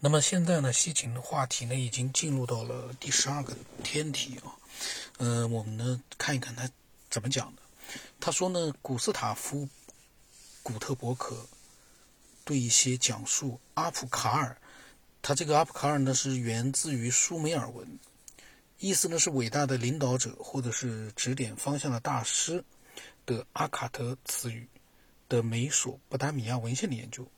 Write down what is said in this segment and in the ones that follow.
那么现在呢，西秦的话题呢已经进入到了第十二个天体啊，呃，我们呢看一看他怎么讲的。他说呢，古斯塔夫·古特伯克对一些讲述阿普卡尔，他这个阿普卡尔呢是源自于苏美尔文，意思呢是伟大的领导者或者是指点方向的大师的阿卡德词语的美索不达米亚文献的研究。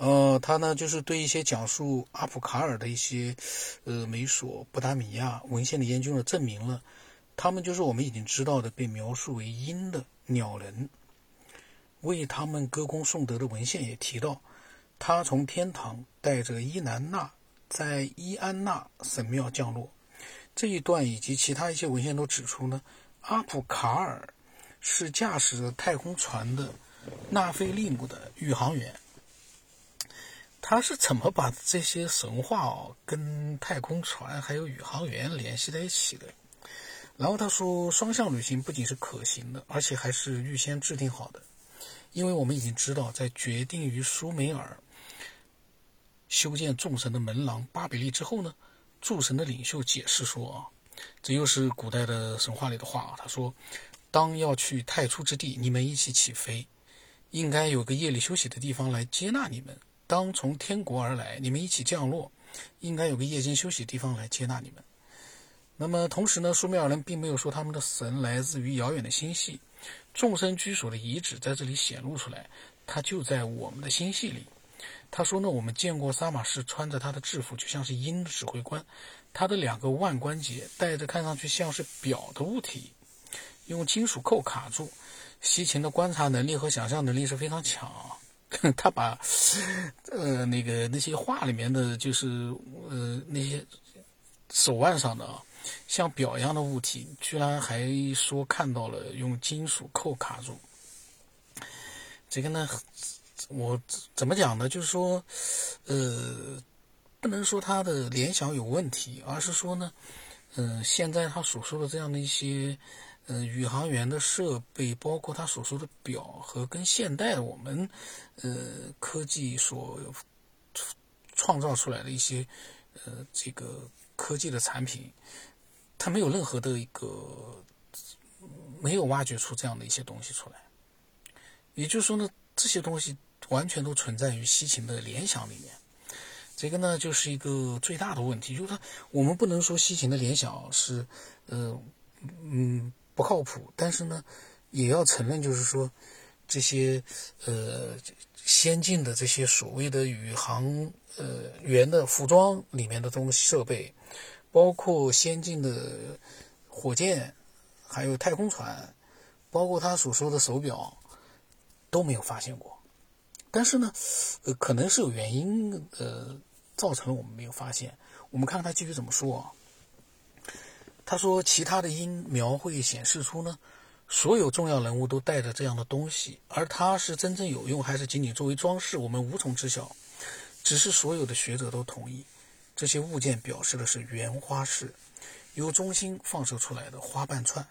呃，他呢就是对一些讲述阿普卡尔的一些，呃，美索不达米亚文献的研究呢，证明了他们就是我们已经知道的被描述为鹰的鸟人。为他们歌功颂德的文献也提到，他从天堂带着伊南娜在伊安娜神庙降落。这一段以及其他一些文献都指出呢，阿普卡尔是驾驶着太空船的纳菲利姆的宇航员。他是怎么把这些神话哦跟太空船还有宇航员联系在一起的？然后他说，双向旅行不仅是可行的，而且还是预先制定好的，因为我们已经知道，在决定于苏美尔修建众神的门廊巴比利之后呢，诸神的领袖解释说啊，这又是古代的神话里的话啊。他说，当要去太初之地，你们一起起飞，应该有个夜里休息的地方来接纳你们。当从天国而来，你们一起降落，应该有个夜间休息地方来接纳你们。那么同时呢，苏美尔人并没有说他们的神来自于遥远的星系，众生居所的遗址在这里显露出来，它就在我们的星系里。他说呢，我们见过萨马士穿着他的制服，就像是鹰的指挥官，他的两个腕关节带着看上去像是表的物体，用金属扣卡住。西秦的观察能力和想象能力是非常强。他把，呃，那个那些画里面的就是呃那些手腕上的啊，像表一样的物体，居然还说看到了用金属扣卡住。这个呢，我怎么讲呢？就是说，呃，不能说他的联想有问题，而是说呢，嗯，现在他所说的这样的一些。嗯，宇航员的设备，包括他所说的表和跟现代我们，呃，科技所创造出来的一些，呃，这个科技的产品，它没有任何的一个，没有挖掘出这样的一些东西出来。也就是说呢，这些东西完全都存在于西秦的联想里面。这个呢，就是一个最大的问题，就是他我们不能说西秦的联想是，呃，嗯。不靠谱，但是呢，也要承认，就是说，这些呃先进的这些所谓的宇航呃员的服装里面的东西设备，包括先进的火箭，还有太空船，包括他所说的手表，都没有发现过。但是呢，呃，可能是有原因呃造成了我们没有发现。我们看看他继续怎么说。他说：“其他的音描绘显示出呢，所有重要人物都带着这样的东西，而它是真正有用还是仅仅作为装饰，我们无从知晓。只是所有的学者都同意，这些物件表示的是圆花式，由中心放射出来的花瓣串。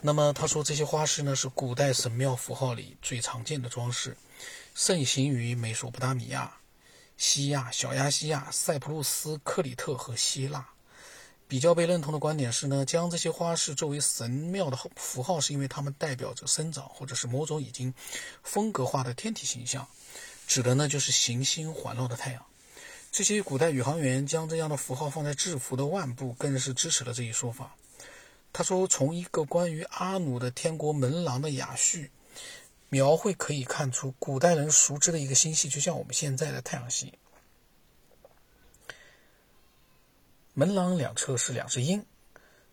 那么他说这些花式呢，是古代神庙符号里最常见的装饰，盛行于美索不达米亚。”西亚、小亚细亚、塞浦路斯、克里特和希腊，比较被认同的观点是呢，将这些花式作为神庙的符号，是因为它们代表着生长或者是某种已经风格化的天体形象，指的呢就是行星环绕的太阳。这些古代宇航员将这样的符号放在制服的腕部，更是支持了这一说法。他说，从一个关于阿努的天国门廊的雅序。描绘可以看出，古代人熟知的一个星系，就像我们现在的太阳系。门廊两侧是两只鹰，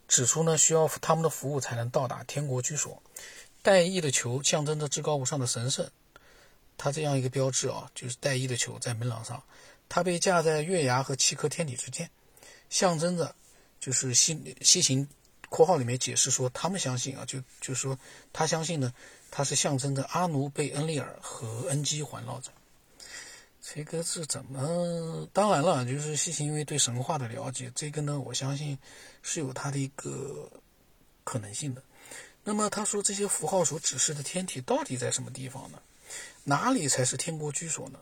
指出呢需要他们的服务才能到达天国居所。带翼的球象征着至高无上的神圣，它这样一个标志啊，就是带翼的球在门廊上，它被架在月牙和七颗天体之间，象征着就是西西行括号里面解释说，他们相信啊，就就说他相信呢。它是象征着阿努被恩利尔和恩基环绕着，这个是怎么？当然了，就是西秦因为对神话的了解，这个呢，我相信是有它的一个可能性的。那么他说这些符号所指示的天体到底在什么地方呢？哪里才是天国居所呢？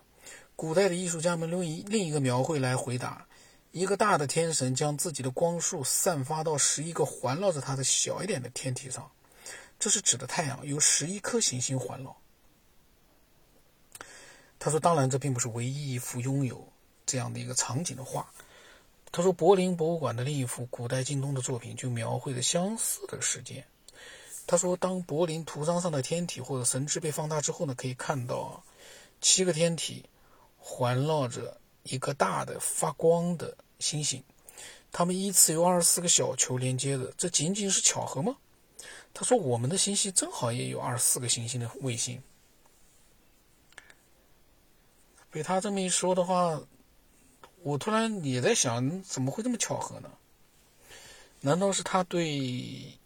古代的艺术家们用一另一个描绘来回答：一个大的天神将自己的光束散发到十一个环绕着它的小一点的天体上，这是指的太阳由十一颗行星环绕。他说：“当然，这并不是唯一一幅拥有这样的一个场景的画。”他说：“柏林博物馆的另一幅古代京东的作品就描绘着相似的事件。”他说：“当柏林图章上的天体或者神志被放大之后呢，可以看到七个天体环绕着一个大的发光的星星，它们依次由二十四个小球连接着。这仅仅是巧合吗？”他说：“我们的星系正好也有二十四个行星的卫星。”被他这么一说的话，我突然也在想，怎么会这么巧合呢？难道是他对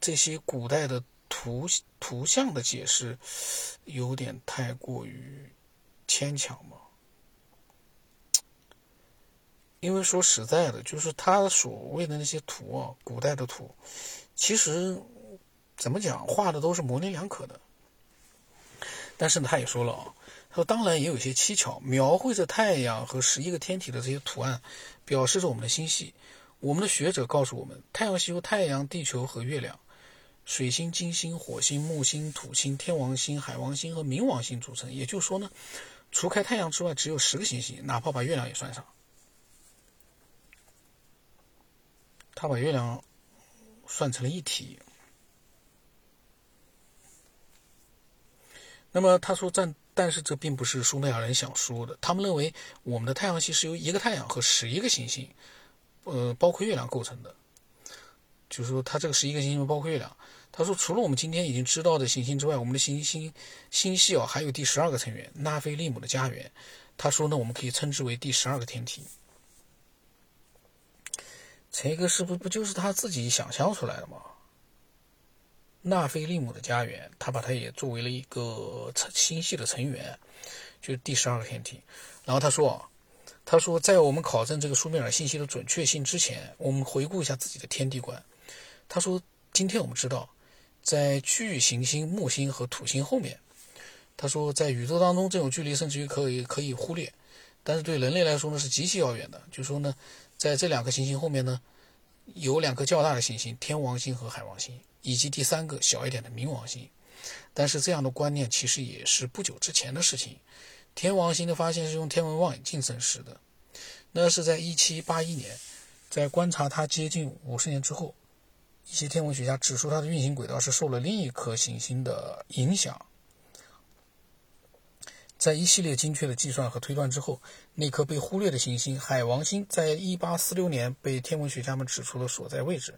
这些古代的图图像的解释有点太过于牵强吗？因为说实在的，就是他所谓的那些图啊，古代的图，其实怎么讲，画的都是模棱两可的。但是呢，他也说了啊，他说当然也有些蹊跷，描绘着太阳和十一个天体的这些图案，表示着我们的星系。我们的学者告诉我们，太阳系由太阳、地球和月亮、水星、金星、火星、木星、土星、天王星、海王星和冥王星组成。也就是说呢，除开太阳之外，只有十个行星，哪怕把月亮也算上。他把月亮算成了一体。那么他说，但但是这并不是苏美尔人想说的。他们认为我们的太阳系是由一个太阳和十一个行星，呃，包括月亮构成的。就是说，它这个十一个行星包括月亮。他说，除了我们今天已经知道的行星之外，我们的行星星系哦，还有第十二个成员——纳菲利姆的家园。他说呢，我们可以称之为第十二个天体。这个是不是不就是他自己想象出来的吗？纳菲利姆的家园，他把它也作为了一个星系的成员，就是第十二个天体。然后他说：“他说，在我们考证这个苏美尔信息的准确性之前，我们回顾一下自己的天地观。他说，今天我们知道，在巨行星木星和土星后面，他说，在宇宙当中这种距离甚至于可以可以忽略，但是对人类来说呢是极其遥远的。就说呢，在这两颗行星后面呢，有两颗较大的行星——天王星和海王星。”以及第三个小一点的冥王星，但是这样的观念其实也是不久之前的事情。天王星的发现是用天文望远镜证实的，那是在1781年，在观察它接近五十年之后，一些天文学家指出它的运行轨道是受了另一颗行星的影响。在一系列精确的计算和推断之后，那颗被忽略的行星海王星，在1846年被天文学家们指出了所在位置。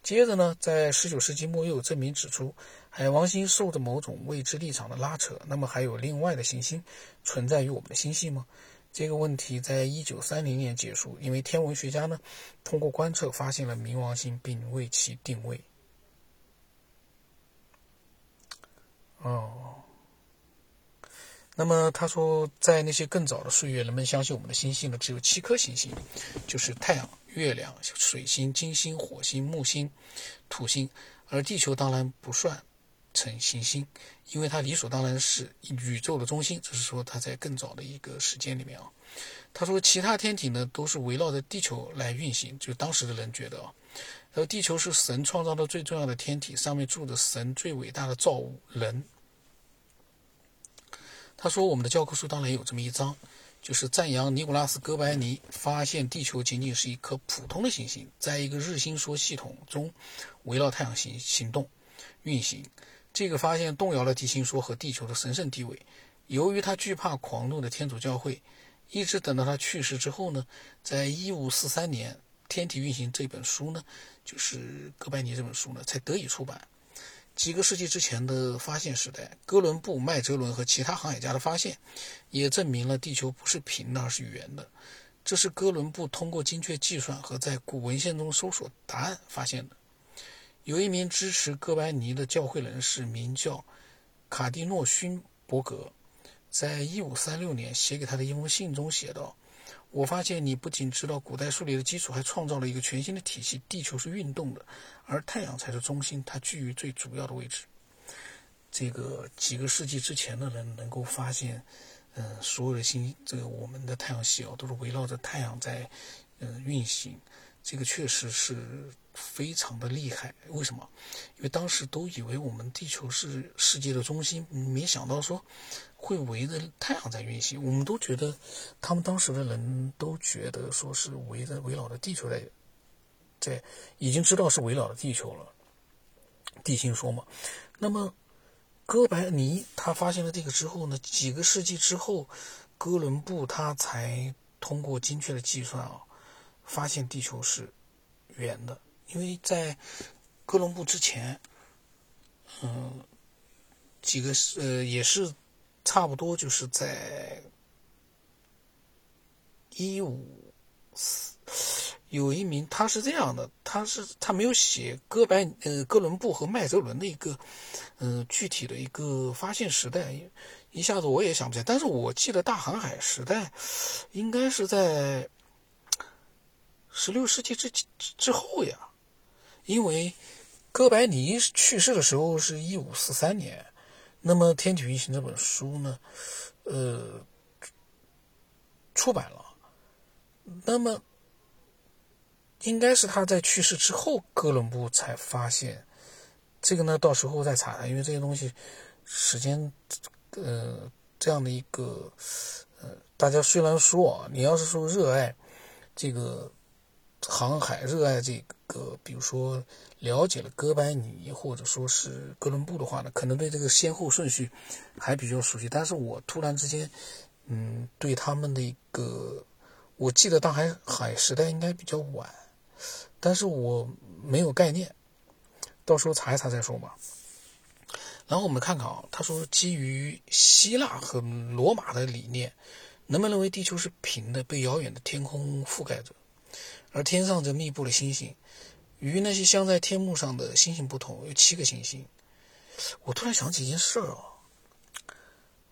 接着呢，在19世纪末又有证明指出，海王星受着某种未知力场的拉扯。那么还有另外的行星存在于我们的星系吗？这个问题在1930年结束，因为天文学家呢通过观测发现了冥王星，并为其定位。哦，那么他说，在那些更早的岁月，人们相信我们的星系呢只有七颗行星，就是太阳。月亮、水星、金星、火星、木星、土星，而地球当然不算成行星，因为它理所当然是宇宙的中心。只是说它在更早的一个时间里面啊，他说其他天体呢都是围绕着地球来运行。就当时的人觉得啊，然后地球是神创造的最重要的天体，上面住着神最伟大的造物人。他说我们的教科书当然有这么一章。就是赞扬尼古拉斯·哥白尼发现地球仅仅是一颗普通的行星，在一个日心说系统中围绕太阳行行动运行。这个发现动摇了地心说和地球的神圣地位。由于他惧怕狂怒的天主教会，一直等到他去世之后呢，在一五四三年，《天体运行》这本书呢，就是哥白尼这本书呢，才得以出版。几个世纪之前的发现时代，哥伦布、麦哲伦和其他航海家的发现，也证明了地球不是平的，而是圆的。这是哥伦布通过精确计算和在古文献中搜索答案发现的。有一名支持哥白尼的教会人士，名叫卡蒂诺勋伯格，在一五三六年写给他的一封信中写道。我发现你不仅知道古代数理的基础，还创造了一个全新的体系。地球是运动的，而太阳才是中心，它居于最主要的位置。这个几个世纪之前的人能够发现，嗯，所有的星，这个我们的太阳系哦，都是围绕着太阳在，嗯，运行。这个确实是非常的厉害。为什么？因为当时都以为我们地球是世界的中心，没想到说会围着太阳在运行。我们都觉得，他们当时的人都觉得说是围着围绕着地球在，在已经知道是围绕着地球了。地心说嘛，那么。哥白尼他发现了这个之后呢，几个世纪之后，哥伦布他才通过精确的计算啊，发现地球是圆的。因为在哥伦布之前，嗯，几个呃也是差不多就是在一五四。有一名，他是这样的，他是他没有写哥白呃哥伦布和麦哲伦的一个，嗯具体的一个发现时代，一下子我也想不起来。但是我记得大航海时代，应该是在十六世纪之之后呀，因为哥白尼去世的时候是一五四三年，那么《天体运行》这本书呢，呃，出版了，那么。应该是他在去世之后，哥伦布才发现这个呢。到时候再查，因为这些东西时间，呃，这样的一个，呃，大家虽然说啊，你要是说热爱这个航海，热爱这个，比如说了解了哥白尼或者说是哥伦布的话呢，可能对这个先后顺序还比较熟悉。但是我突然之间，嗯，对他们的一个，我记得大航海时代应该比较晚。但是我没有概念，到时候查一查再说吧。然后我们看看啊，他说基于希腊和罗马的理念，人们认为地球是平的，被遥远的天空覆盖着，而天上则密布了星星。与那些镶在天幕上的星星不同，有七个行星。我突然想起一件事儿啊，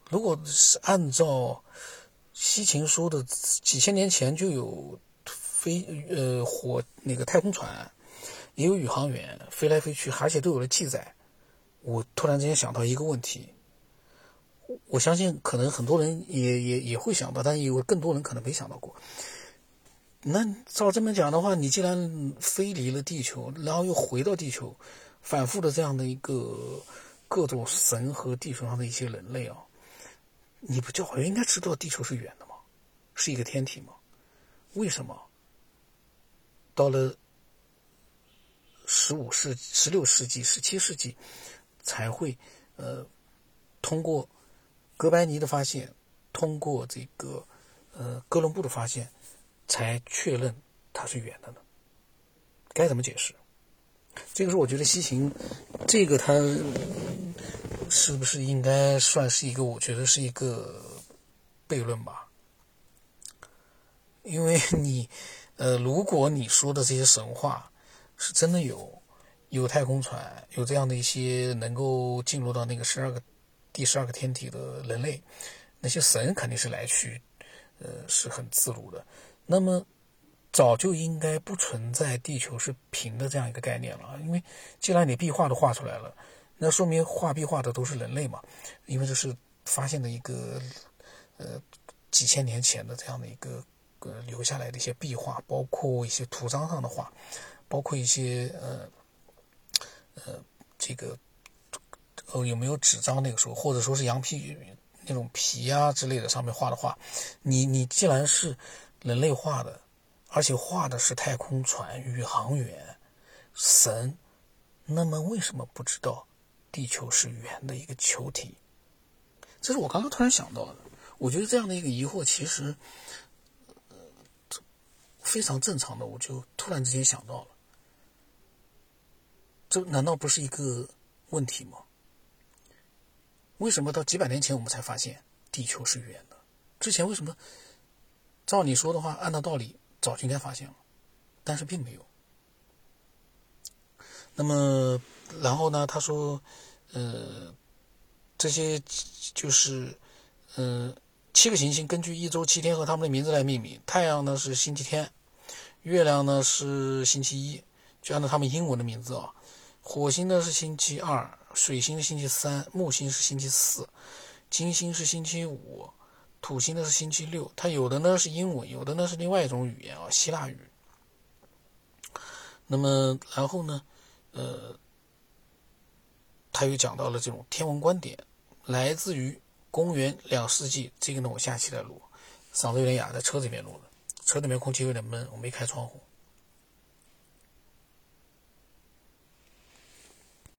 如果是按照西秦说的，几千年前就有。飞呃火那个太空船，也有宇航员飞来飞去，而且都有了记载。我突然之间想到一个问题，我相信可能很多人也也也会想到，但有更多人可能没想到过。那照这么讲的话，你既然飞离了地球，然后又回到地球，反复的这样的一个各种神和地球上的一些人类啊，你不就好像应该知道地球是圆的吗？是一个天体吗？为什么？到了十五世、十六世纪、十七世纪，才会呃通过哥白尼的发现，通过这个呃哥伦布的发现，才确认它是圆的呢？该怎么解释？这个是我觉得西行，这个它是不是应该算是一个？我觉得是一个悖论吧，因为你。呃，如果你说的这些神话是真的有，有太空船，有这样的一些能够进入到那个十二个第十二个天体的人类，那些神肯定是来去，呃，是很自如的。那么早就应该不存在地球是平的这样一个概念了，因为既然你壁画都画出来了，那说明画壁画的都是人类嘛，因为这是发现的一个呃几千年前的这样的一个。呃，留下来的一些壁画，包括一些图章上的画，包括一些呃呃，这个呃有没有纸张？那个时候，或者说是羊皮那种皮啊之类的上面画的画，你你既然是人类画的，而且画的是太空船、宇航员、神，那么为什么不知道地球是圆的一个球体？这是我刚刚突然想到的。我觉得这样的一个疑惑，其实。非常正常的，我就突然之间想到了，这难道不是一个问题吗？为什么到几百年前我们才发现地球是圆的？之前为什么？照你说的话，按照道理早就应该发现了，但是并没有。那么，然后呢？他说，呃，这些就是，呃，七个行星根据一周七天和他们的名字来命名。太阳呢是星期天。月亮呢是星期一，就按照他们英文的名字啊。火星呢是星期二，水星是星期三，木星是星期四，金星是星期五，土星呢是星期六。它有的呢是英文，有的呢是另外一种语言啊，希腊语。那么然后呢，呃，他又讲到了这种天文观点，来自于公元两世纪。这个呢，我下期再录，嗓子有点哑，在车里面录的，车里面空气有点闷，我没开窗户。